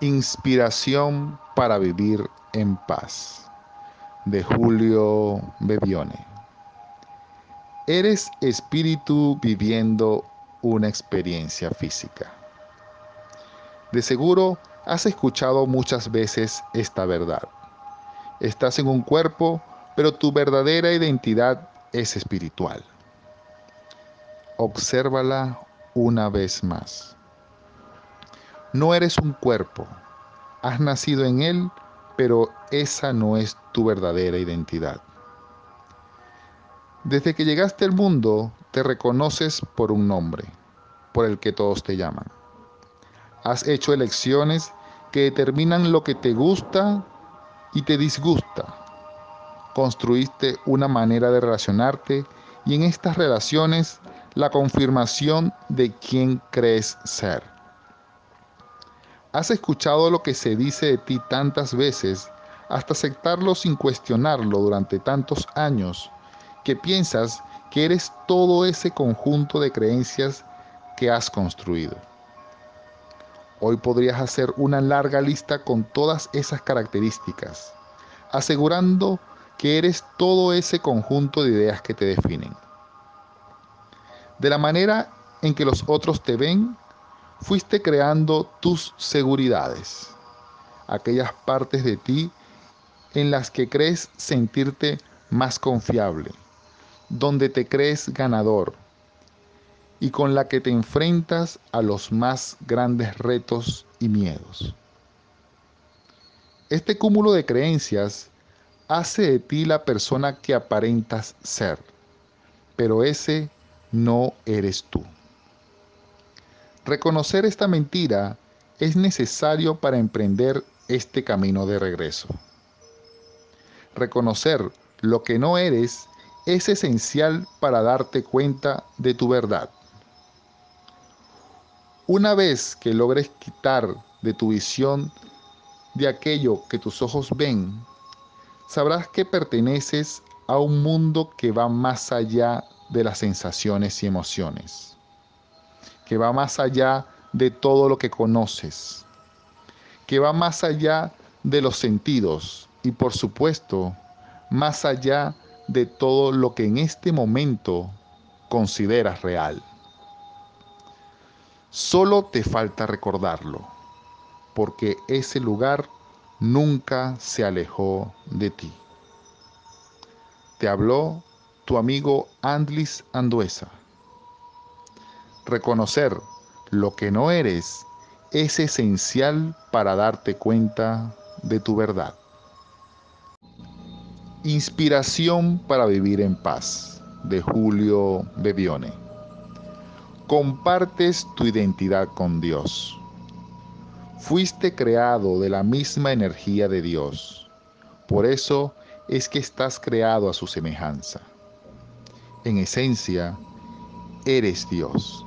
Inspiración para vivir en paz. De Julio Bebione. Eres espíritu viviendo una experiencia física. De seguro has escuchado muchas veces esta verdad. Estás en un cuerpo, pero tu verdadera identidad es espiritual. Obsérvala una vez más. No eres un cuerpo, has nacido en él, pero esa no es tu verdadera identidad. Desde que llegaste al mundo, te reconoces por un nombre, por el que todos te llaman. Has hecho elecciones que determinan lo que te gusta y te disgusta. Construiste una manera de relacionarte y en estas relaciones la confirmación de quién crees ser. Has escuchado lo que se dice de ti tantas veces hasta aceptarlo sin cuestionarlo durante tantos años que piensas que eres todo ese conjunto de creencias que has construido. Hoy podrías hacer una larga lista con todas esas características, asegurando que eres todo ese conjunto de ideas que te definen. De la manera en que los otros te ven, fuiste creando tus seguridades, aquellas partes de ti en las que crees sentirte más confiable, donde te crees ganador y con la que te enfrentas a los más grandes retos y miedos. Este cúmulo de creencias hace de ti la persona que aparentas ser, pero ese no eres tú. Reconocer esta mentira es necesario para emprender este camino de regreso. Reconocer lo que no eres es esencial para darte cuenta de tu verdad. Una vez que logres quitar de tu visión de aquello que tus ojos ven, sabrás que perteneces a un mundo que va más allá de las sensaciones y emociones que va más allá de todo lo que conoces, que va más allá de los sentidos y por supuesto más allá de todo lo que en este momento consideras real. Solo te falta recordarlo, porque ese lugar nunca se alejó de ti. Te habló tu amigo Andlis Anduesa. Reconocer lo que no eres es esencial para darte cuenta de tu verdad. Inspiración para vivir en paz de Julio Bebione. Compartes tu identidad con Dios. Fuiste creado de la misma energía de Dios. Por eso es que estás creado a su semejanza. En esencia, eres Dios.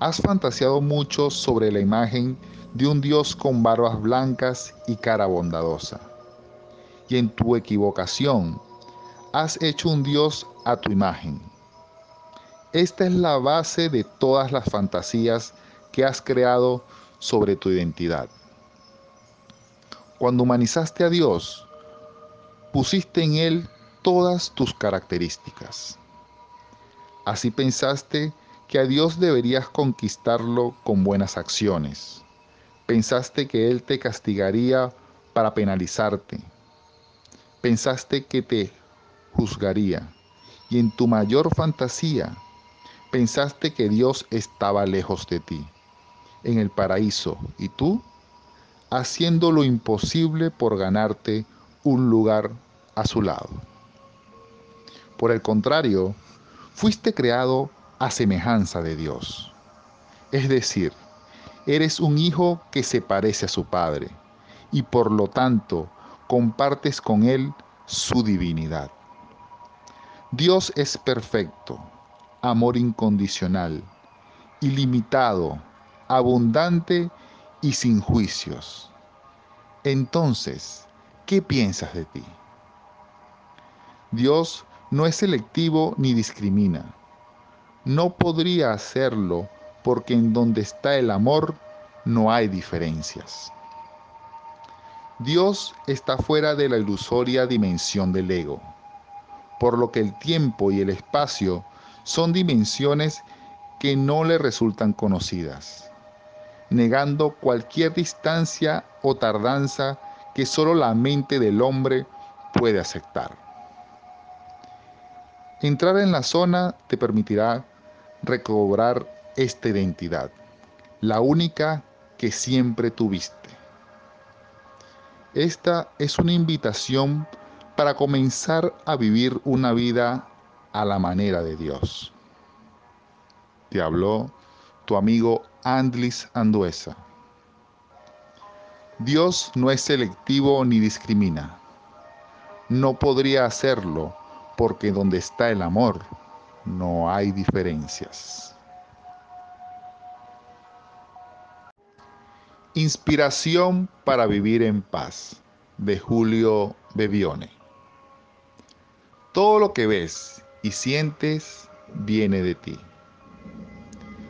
Has fantaseado mucho sobre la imagen de un Dios con barbas blancas y cara bondadosa. Y en tu equivocación has hecho un Dios a tu imagen. Esta es la base de todas las fantasías que has creado sobre tu identidad. Cuando humanizaste a Dios, pusiste en Él todas tus características. Así pensaste que a Dios deberías conquistarlo con buenas acciones. Pensaste que Él te castigaría para penalizarte. Pensaste que te juzgaría. Y en tu mayor fantasía, pensaste que Dios estaba lejos de ti, en el paraíso, y tú, haciendo lo imposible por ganarte un lugar a su lado. Por el contrario, fuiste creado a semejanza de Dios. Es decir, eres un hijo que se parece a su Padre y por lo tanto compartes con Él su divinidad. Dios es perfecto, amor incondicional, ilimitado, abundante y sin juicios. Entonces, ¿qué piensas de ti? Dios no es selectivo ni discrimina no podría hacerlo porque en donde está el amor no hay diferencias. Dios está fuera de la ilusoria dimensión del ego, por lo que el tiempo y el espacio son dimensiones que no le resultan conocidas, negando cualquier distancia o tardanza que solo la mente del hombre puede aceptar. Entrar en la zona te permitirá recobrar esta identidad, la única que siempre tuviste. Esta es una invitación para comenzar a vivir una vida a la manera de Dios. Te habló tu amigo Andlis Anduesa. Dios no es selectivo ni discrimina. No podría hacerlo porque donde está el amor no hay diferencias. Inspiración para vivir en paz de Julio Bebione. Todo lo que ves y sientes viene de ti.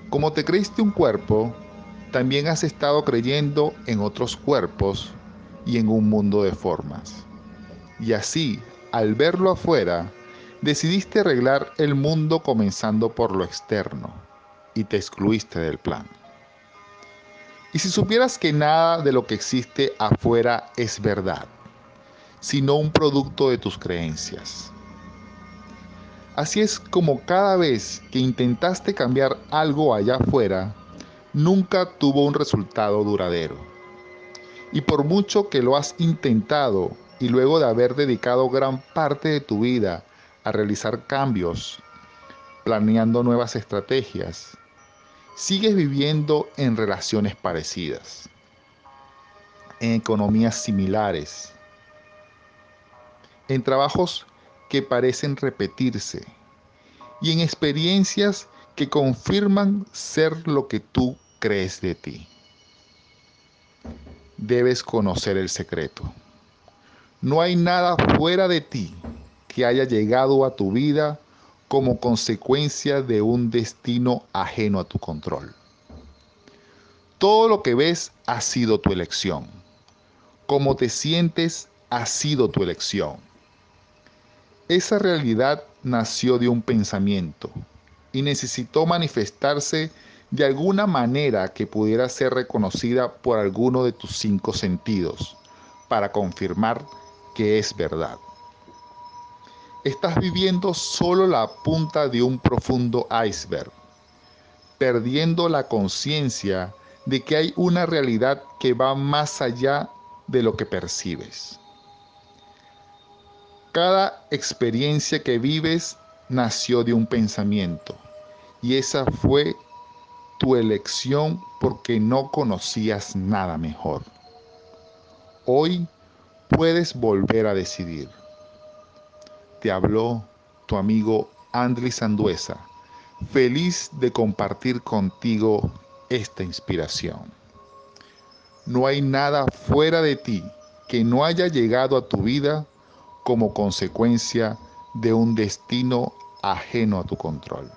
Como te creíste un cuerpo, también has estado creyendo en otros cuerpos y en un mundo de formas. Y así, al verlo afuera, decidiste arreglar el mundo comenzando por lo externo y te excluiste del plan. Y si supieras que nada de lo que existe afuera es verdad, sino un producto de tus creencias. Así es como cada vez que intentaste cambiar algo allá afuera, nunca tuvo un resultado duradero. Y por mucho que lo has intentado y luego de haber dedicado gran parte de tu vida a realizar cambios, planeando nuevas estrategias, sigues viviendo en relaciones parecidas, en economías similares, en trabajos que parecen repetirse y en experiencias que confirman ser lo que tú crees de ti. Debes conocer el secreto. No hay nada fuera de ti que haya llegado a tu vida como consecuencia de un destino ajeno a tu control. Todo lo que ves ha sido tu elección. Cómo te sientes ha sido tu elección. Esa realidad nació de un pensamiento y necesitó manifestarse de alguna manera que pudiera ser reconocida por alguno de tus cinco sentidos para confirmar que es verdad estás viviendo solo la punta de un profundo iceberg, perdiendo la conciencia de que hay una realidad que va más allá de lo que percibes. Cada experiencia que vives nació de un pensamiento y esa fue tu elección porque no conocías nada mejor. Hoy puedes volver a decidir te habló tu amigo Andrés Sanduesa, feliz de compartir contigo esta inspiración. No hay nada fuera de ti que no haya llegado a tu vida como consecuencia de un destino ajeno a tu control.